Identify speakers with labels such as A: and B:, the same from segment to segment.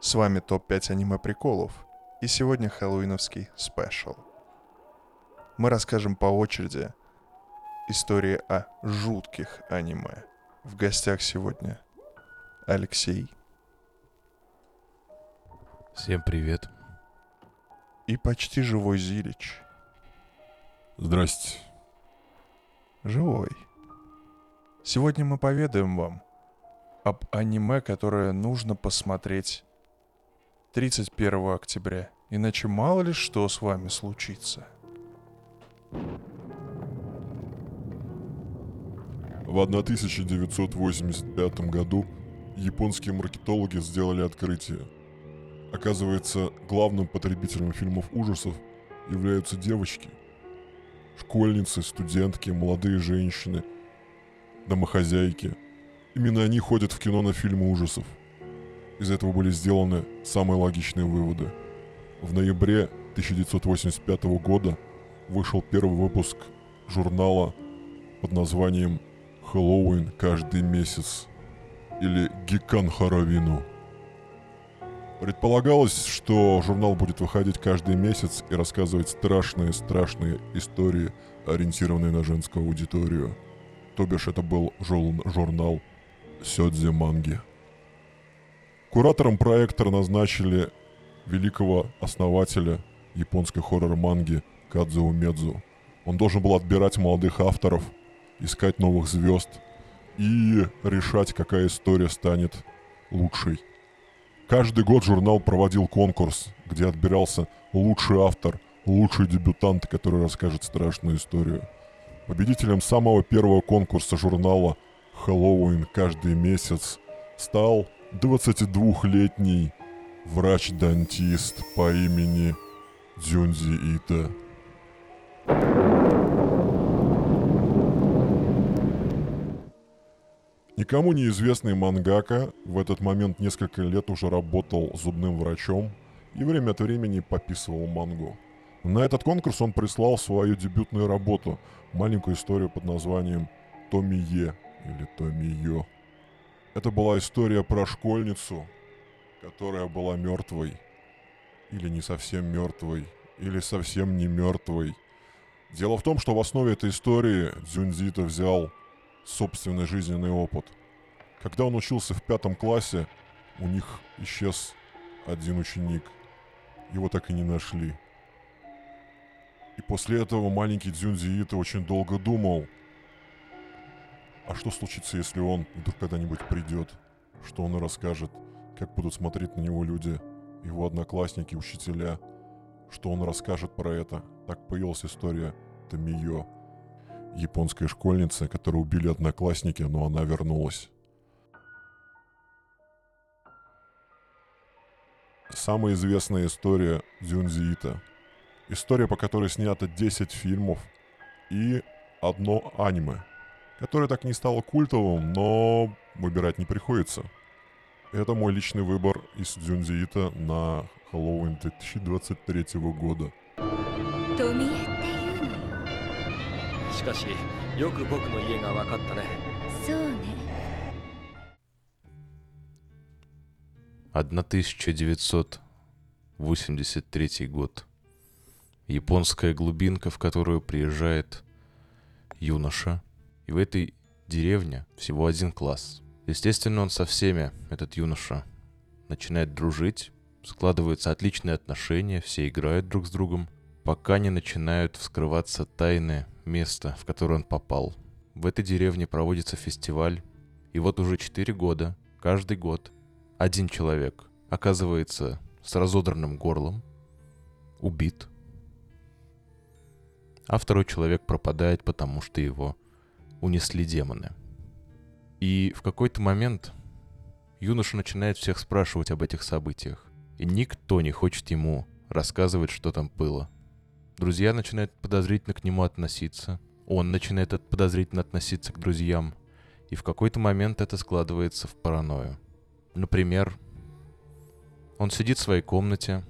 A: С вами ТОП-5 аниме-приколов. И сегодня хэллоуиновский спешл. Мы расскажем по очереди истории о жутких аниме. В гостях сегодня Алексей
B: Всем привет.
A: и почти живой Зилич.
C: Здрасте.
A: Живой. Сегодня мы поведаем вам об аниме, которое нужно посмотреть 31 октября. Иначе мало ли что с вами случится.
C: В 1985 году японские маркетологи сделали открытие. Оказывается, главным потребителем фильмов ужасов являются девочки. Школьницы, студентки, молодые женщины, домохозяйки. Именно они ходят в кино на фильмы ужасов. Из этого были сделаны самые логичные выводы. В ноябре 1985 года вышел первый выпуск журнала под названием «Хэллоуин каждый месяц» или «Гикан Харавину». Предполагалось, что журнал будет выходить каждый месяц и рассказывать страшные-страшные истории, ориентированные на женскую аудиторию. То бишь это был журн- журнал Сёдзе Манги. Куратором проекта назначили великого основателя японской хоррор-манги Кадзу Медзу. Он должен был отбирать молодых авторов, искать новых звезд и решать, какая история станет лучшей. Каждый год журнал проводил конкурс, где отбирался лучший автор, лучший дебютант, который расскажет страшную историю. Победителем самого первого конкурса журнала «Хэллоуин каждый месяц» стал 22-летний врач-дантист по имени Дзюнзи Ита. Никому неизвестный мангака в этот момент несколько лет уже работал зубным врачом и время от времени пописывал мангу. На этот конкурс он прислал свою дебютную работу, маленькую историю под названием «Томи Е» или «Томи Йо». Это была история про школьницу, которая была мертвой, или не совсем мертвой, или совсем не мертвой. Дело в том, что в основе этой истории Дзюнзита взял собственный жизненный опыт. Когда он учился в пятом классе, у них исчез один ученик. Его так и не нашли. И после этого маленький Дзюнзи Ито очень долго думал, а что случится, если он вдруг когда-нибудь придет? Что он расскажет? Как будут смотреть на него люди, его одноклассники, учителя? Что он расскажет про это? Так появилась история Томиё японской школьницы, которую убили одноклассники, но она вернулась. Самая известная история Дзюнзи Ита. История, по которой снято 10 фильмов и одно аниме, которое так не стало культовым, но выбирать не приходится. Это мой личный выбор из Дзюнзи Ита на Хэллоуин 2023 года.
D: トミエっていうのよ
E: しかしよく僕の家が分かったね
D: そうね
B: 1983 год. Японская глубинка, в которую приезжает юноша. и в этой деревне всего один класс. Естественно, он со всеми, этот юноша, начинает дружить, складываются отличные отношения, все играют друг с другом, пока не начинают вскрываться тайны места, в которое он попал. В этой деревне проводится фестиваль, и вот уже 4 года, каждый год, один человек оказывается с разодранным горлом, убит, а второй человек пропадает, потому что его унесли демоны. И в какой-то момент юноша начинает всех спрашивать об этих событиях, и никто не хочет ему рассказывать, что там было. Друзья начинают подозрительно к нему относиться, он начинает подозрительно относиться к друзьям, и в какой-то момент это складывается в паранойю. Например, он сидит в своей комнате,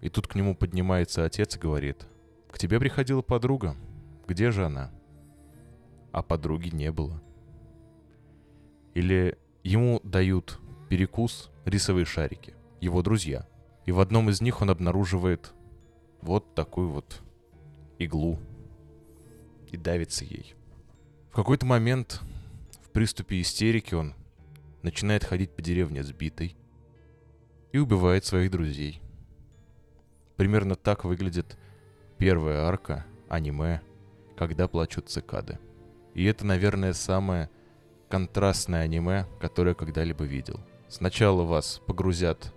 B: и тут к нему поднимается отец и говорит, «К тебе приходила подруга. Где же она?» А подруги не было. Или ему дают перекус рисовые шарики. его друзья. И в одном из них он обнаруживает вот такую вот иглу и давится ей. В какой-то момент в приступе истерики он начинает ходить по деревне сбитой и убивает своих друзей. Примерно так выглядит первая арка аниме «Когда плачут цикады». И это, наверное, самое контрастное аниме, которое когда-либо видел. Сначала вас погрузят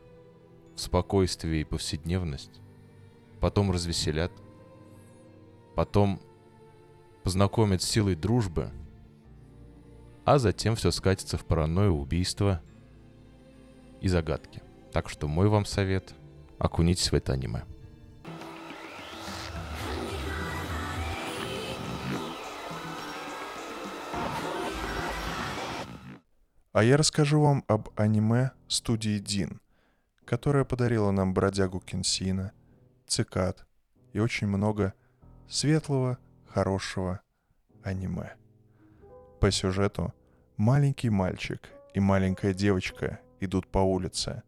B: в спокойствие и повседневность, потом развеселят, потом познакомят с силой дружбы, а затем все скатится в паранойю, убийство и загадки. Так что мой вам совет – окунитесь в это аниме.
A: А я расскажу вам об аниме студии Дин, которая подарила нам бродягу Кенсина, цикад и очень много светлого, хорошего аниме. По сюжету маленький мальчик и маленькая девочка идут по улице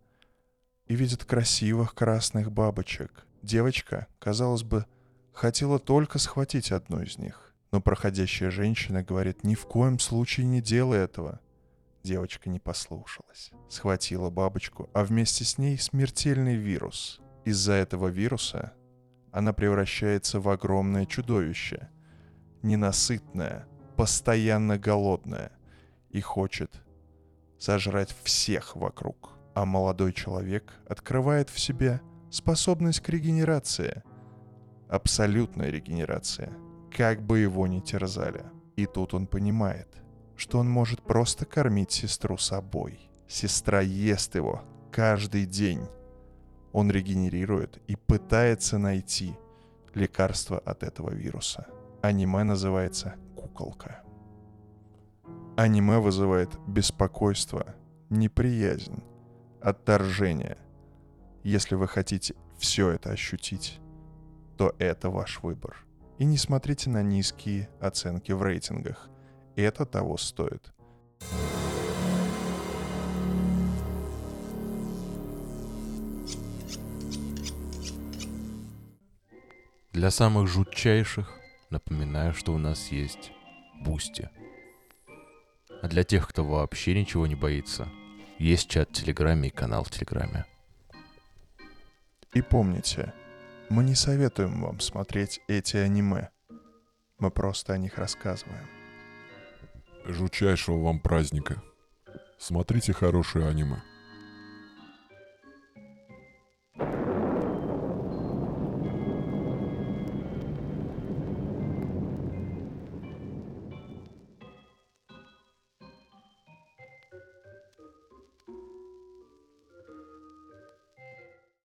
A: и видят красивых красных бабочек. Девочка, казалось бы, хотела только схватить одну из них, но проходящая женщина говорит, ни в коем случае не делай этого – Девочка не послушалась. Схватила бабочку, а вместе с ней смертельный вирус. Из-за этого вируса она превращается в огромное чудовище. Ненасытное, постоянно голодное. И хочет сожрать всех вокруг. А молодой человек открывает в себе способность к регенерации. Абсолютная регенерация. Как бы его ни терзали. И тут он понимает – что он может просто кормить сестру собой. Сестра ест его каждый день. Он регенерирует и пытается найти лекарство от этого вируса. Аниме называется «Куколка». Аниме вызывает беспокойство, неприязнь, отторжение. Если вы хотите все это ощутить, то это ваш выбор. И не смотрите на низкие оценки в рейтингах это того стоит.
B: Для самых жутчайших напоминаю, что у нас есть Boosty. А для тех, кто вообще ничего не боится, есть чат в Телеграме и канал в Телеграме.
A: И помните, мы не советуем вам смотреть эти аниме. Мы просто о них рассказываем.
C: Жутчайшего вам праздника. Смотрите хорошее аниме.